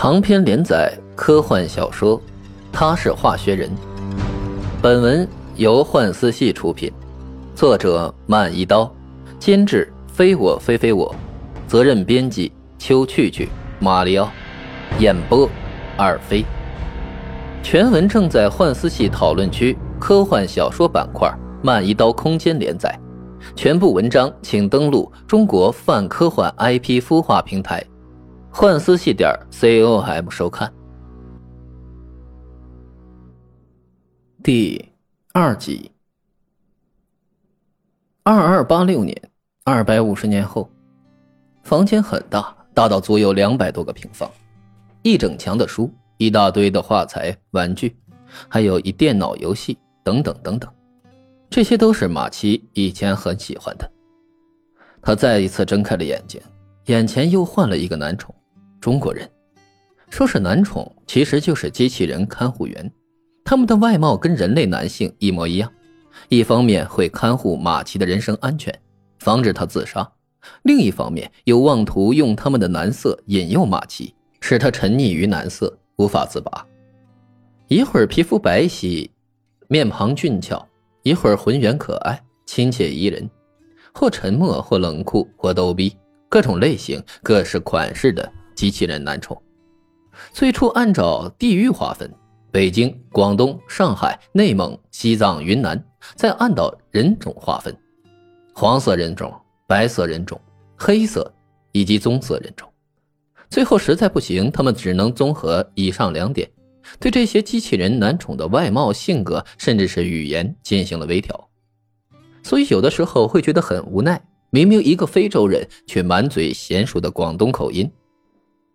长篇连载科幻小说《他是化学人》，本文由幻思系出品，作者慢一刀，监制非我非非我，责任编辑秋去去、马里奥，演播二飞。全文正在幻思系讨论区科幻小说板块慢一刀空间连载，全部文章请登录中国泛科幻 IP 孵化平台。幻思系点 com 收看第二集。二二八六年，二百五十年后，房间很大，大到足有两百多个平方，一整墙的书，一大堆的画材、玩具，还有一电脑游戏等等等等，这些都是马奇以前很喜欢的。他再一次睁开了眼睛，眼前又换了一个男宠。中国人，说是男宠，其实就是机器人看护员。他们的外貌跟人类男性一模一样，一方面会看护马奇的人身安全，防止他自杀；另一方面又妄图用他们的男色引诱马奇，使他沉溺于男色无法自拔。一会儿皮肤白皙，面庞俊俏；一会儿浑圆可爱，亲切宜人；或沉默，或冷酷，或逗逼，各种类型、各式款式的。机器人男宠，最初按照地域划分，北京、广东、上海、内蒙、西藏、云南，再按照人种划分，黄色人种、白色人种、黑色以及棕色人种。最后实在不行，他们只能综合以上两点，对这些机器人男宠的外貌、性格，甚至是语言进行了微调。所以有的时候会觉得很无奈，明明一个非洲人，却满嘴娴熟的广东口音。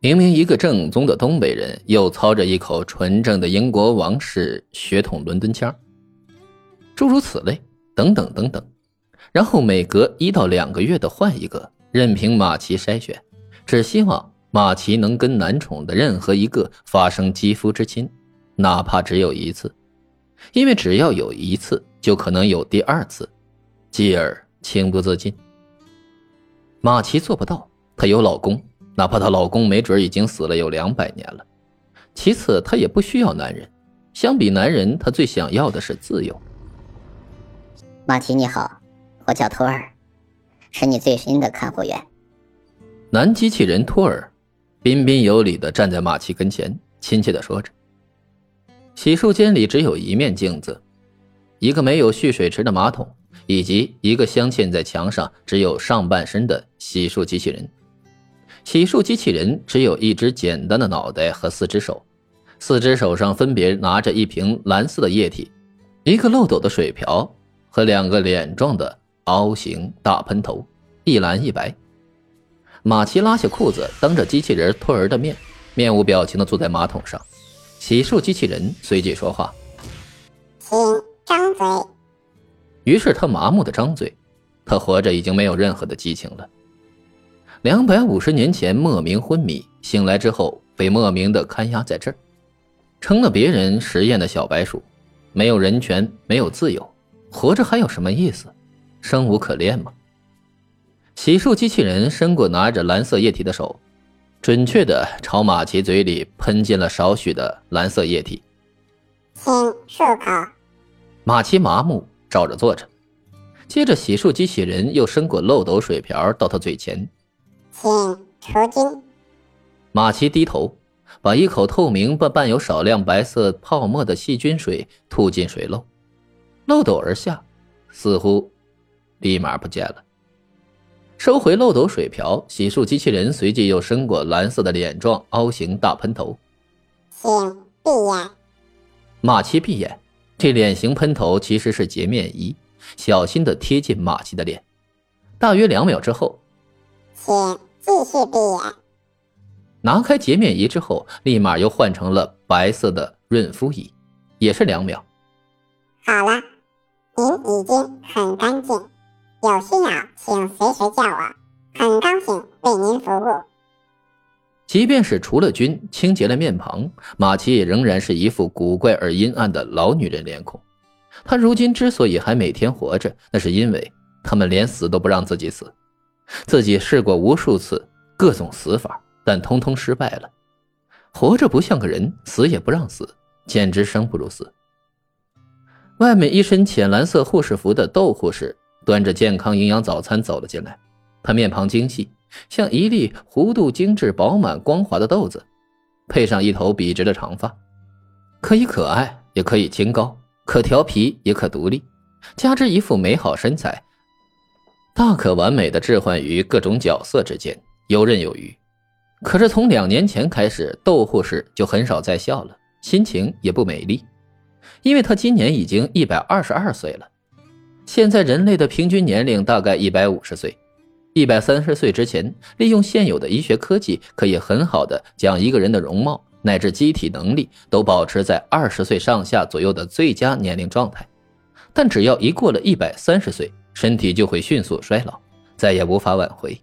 明明一个正宗的东北人，又操着一口纯正的英国王室血统伦敦腔，诸如此类，等等等等。然后每隔一到两个月的换一个，任凭马奇筛选，只希望马奇能跟男宠的任何一个发生肌肤之亲，哪怕只有一次，因为只要有一次，就可能有第二次，继而情不自禁。马奇做不到，她有老公。哪怕她老公没准已经死了有两百年了。其次，她也不需要男人。相比男人，她最想要的是自由。马奇你好，我叫托尔，是你最新的看护员。男机器人托尔，彬彬有礼的站在马奇跟前，亲切的说着。洗漱间里只有一面镜子，一个没有蓄水池的马桶，以及一个镶嵌在墙上只有上半身的洗漱机器人。洗漱机器人只有一只简单的脑袋和四只手，四只手上分别拿着一瓶蓝色的液体，一个漏斗的水瓢和两个脸状的凹形大喷头，一蓝一白。马奇拉下裤子，当着机器人托儿的面，面无表情地坐在马桶上。洗漱机器人随即说话：“请张嘴。”于是他麻木地张嘴。他活着已经没有任何的激情了。两百五十年前莫名昏迷，醒来之后被莫名的看押在这儿，成了别人实验的小白鼠，没有人权，没有自由，活着还有什么意思？生无可恋吗？洗漱机器人伸过拿着蓝色液体的手，准确的朝马奇嘴里喷进了少许的蓝色液体。请漱口。马奇麻木，照着做着。接着，洗漱机器人又伸过漏斗水瓢到他嘴前。请除菌。马奇低头，把一口透明 but 伴有少量白色泡沫的细菌水吐进水漏，漏斗而下，似乎立马不见了。收回漏斗水瓢，洗漱机器人随即又伸过蓝色的脸状凹形大喷头。请闭眼。马奇闭眼，这脸型喷头其实是洁面仪，小心的贴近马奇的脸。大约两秒之后。请继续闭眼。拿开洁面仪之后，立马又换成了白色的润肤仪，也是两秒。好了，您已经很干净，有需要请随时叫我，很高兴为您服务。即便是除了菌、清洁了面庞，马奇也仍然是一副古怪而阴暗的老女人脸孔。她如今之所以还每天活着，那是因为他们连死都不让自己死。自己试过无数次各种死法，但通通失败了。活着不像个人，死也不让死，简直生不如死。外面一身浅蓝色护士服的窦护士端着健康营养早餐走了进来，她面庞精细，像一粒弧度精致、饱满、光滑的豆子，配上一头笔直的长发，可以可爱，也可以清高，可调皮，也可独立，加之一副美好身材，大可完美的置换于各种角色之间，游刃有余。可是从两年前开始，窦护士就很少再笑了，心情也不美丽，因为她今年已经一百二十二岁了。现在人类的平均年龄大概一百五十岁，一百三十岁之前，利用现有的医学科技，可以很好的将一个人的容貌乃至机体能力都保持在二十岁上下左右的最佳年龄状态。但只要一过了一百三十岁，身体就会迅速衰老，再也无法挽回。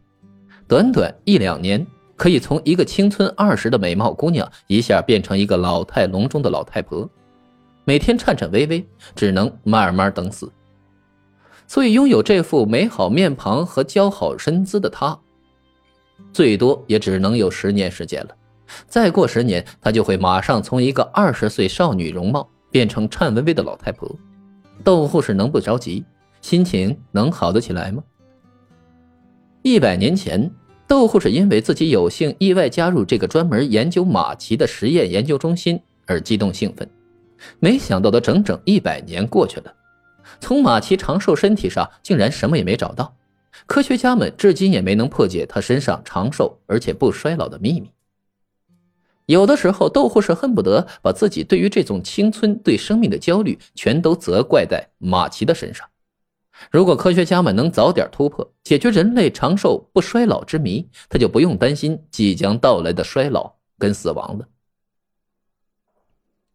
短短一两年。可以从一个青春二十的美貌姑娘一下变成一个老态龙钟的老太婆，每天颤颤巍巍，只能慢慢等死。所以，拥有这副美好面庞和姣好身姿的她，最多也只能有十年时间了。再过十年，她就会马上从一个二十岁少女容貌变成颤巍巍的老太婆。窦护士能不着急？心情能好得起来吗？一百年前。窦护士因为自己有幸意外加入这个专门研究马奇的实验研究中心而激动兴奋，没想到的整整一百年过去了，从马奇长寿身体上竟然什么也没找到，科学家们至今也没能破解他身上长寿而且不衰老的秘密。有的时候，窦护士恨不得把自己对于这种青春、对生命的焦虑全都责怪在马奇的身上。如果科学家们能早点突破，解决人类长寿不衰老之谜，他就不用担心即将到来的衰老跟死亡了。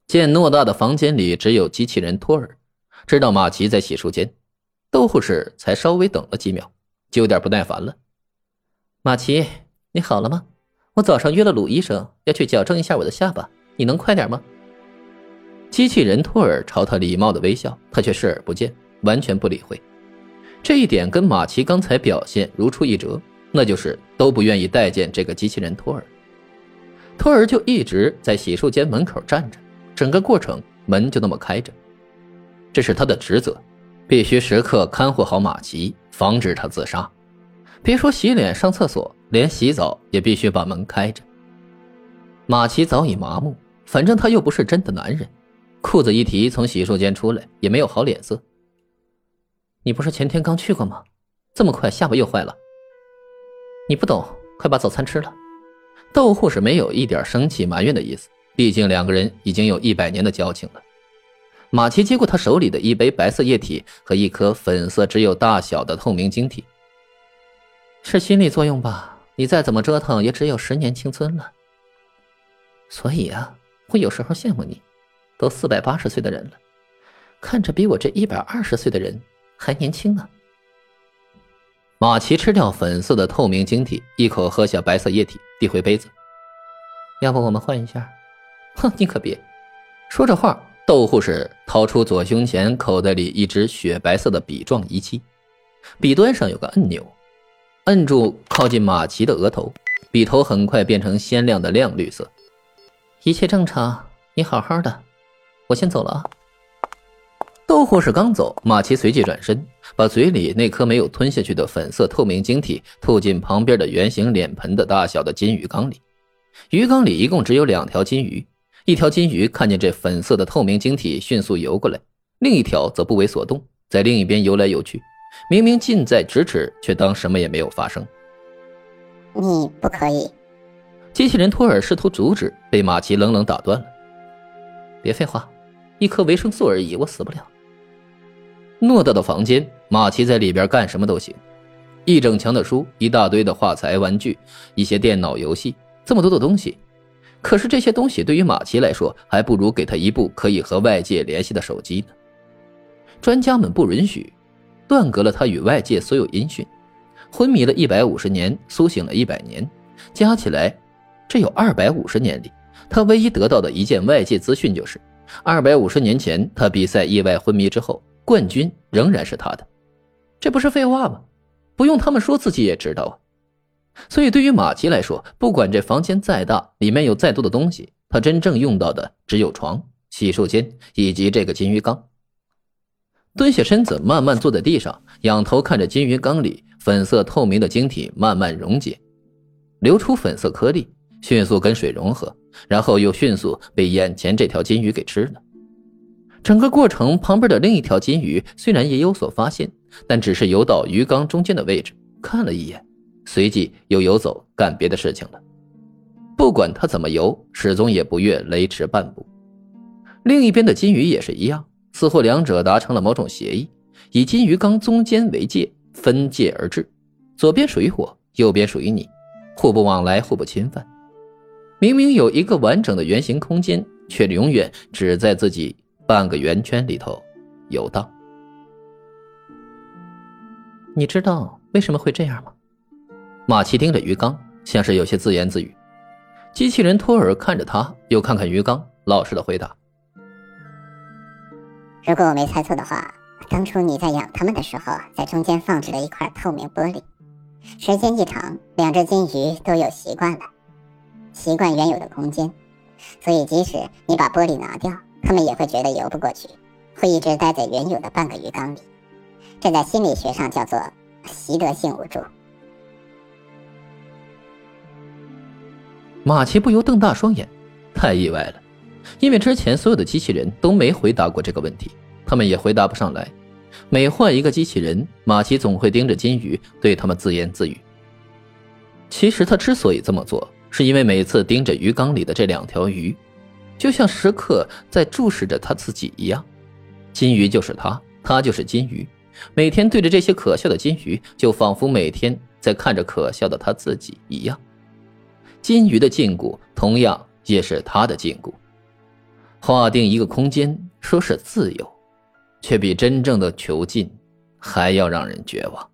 见偌大的房间里只有机器人托尔，知道马奇在洗漱间，窦护士才稍微等了几秒，就有点不耐烦了。马奇，你好了吗？我早上约了鲁医生要去矫正一下我的下巴，你能快点吗？机器人托尔朝他礼貌的微笑，他却视而不见，完全不理会。这一点跟马奇刚才表现如出一辙，那就是都不愿意待见这个机器人托尔。托尔就一直在洗漱间门口站着，整个过程门就那么开着，这是他的职责，必须时刻看护好马奇，防止他自杀。别说洗脸、上厕所，连洗澡也必须把门开着。马奇早已麻木，反正他又不是真的男人，裤子一提从洗漱间出来，也没有好脸色。你不是前天刚去过吗？这么快下巴又坏了？你不懂，快把早餐吃了。窦护士没有一点生气埋怨的意思，毕竟两个人已经有一百年的交情了。马奇接过他手里的一杯白色液体和一颗粉色只有大小的透明晶体。是心理作用吧？你再怎么折腾，也只有十年青春了。所以啊，我有时候羡慕你，都四百八十岁的人了，看着比我这一百二十岁的人。还年轻呢。马奇吃掉粉色的透明晶体，一口喝下白色液体，递回杯子。要不我们换一下？哼，你可别。说着话，窦护士掏出左胸前口袋里一只雪白色的笔状仪器，笔端上有个按钮，摁住靠近马奇的额头，笔头很快变成鲜亮的亮绿色。一切正常，你好好的，我先走了啊。窦护士刚走，马奇随即转身，把嘴里那颗没有吞下去的粉色透明晶体吐进旁边的圆形脸盆的大小的金鱼缸里。鱼缸里一共只有两条金鱼，一条金鱼看见这粉色的透明晶体，迅速游过来；另一条则不为所动，在另一边游来游去，明明近在咫尺，却当什么也没有发生。你不可以！机器人托尔试图阻止，被马奇冷冷打断了。别废话，一颗维生素而已，我死不了。偌大的房间，马奇在里边干什么都行。一整墙的书，一大堆的画材、玩具，一些电脑游戏，这么多的东西。可是这些东西对于马奇来说，还不如给他一部可以和外界联系的手机呢。专家们不允许，断隔了他与外界所有音讯。昏迷了一百五十年，苏醒了一百年，加起来，这有二百五十年里，他唯一得到的一件外界资讯就是：二百五十年前他比赛意外昏迷之后。冠军仍然是他的，这不是废话吗？不用他们说，自己也知道啊。所以对于马奇来说，不管这房间再大，里面有再多的东西，他真正用到的只有床、洗漱间以及这个金鱼缸。蹲下身子，慢慢坐在地上，仰头看着金鱼缸里粉色透明的晶体慢慢溶解，流出粉色颗粒，迅速跟水融合，然后又迅速被眼前这条金鱼给吃了。整个过程，旁边的另一条金鱼虽然也有所发现，但只是游到鱼缸中间的位置看了一眼，随即又游走干别的事情了。不管它怎么游，始终也不越雷池半步。另一边的金鱼也是一样。似乎两者达成了某种协议，以金鱼缸中间为界，分界而治，左边属于我，右边属于你，互不往来，互不侵犯。明明有一个完整的圆形空间，却永远只在自己半个圆圈里头游荡。你知道为什么会这样吗？马奇盯着鱼缸，像是有些自言自语。机器人托尔看着他，又看看鱼缸，老实的回答。如果我没猜错的话，当初你在养它们的时候，在中间放置了一块透明玻璃。时间一长，两只金鱼都有习惯了，习惯原有的空间，所以即使你把玻璃拿掉，他们也会觉得游不过去，会一直待在原有的半个鱼缸里。这在心理学上叫做习得性无助。马奇不由瞪大双眼，太意外了。因为之前所有的机器人都没回答过这个问题，他们也回答不上来。每换一个机器人，马奇总会盯着金鱼，对他们自言自语。其实他之所以这么做，是因为每次盯着鱼缸里的这两条鱼，就像时刻在注视着他自己一样。金鱼就是他，他就是金鱼。每天对着这些可笑的金鱼，就仿佛每天在看着可笑的他自己一样。金鱼的禁锢，同样也是他的禁锢。划定一个空间，说是自由，却比真正的囚禁还要让人绝望。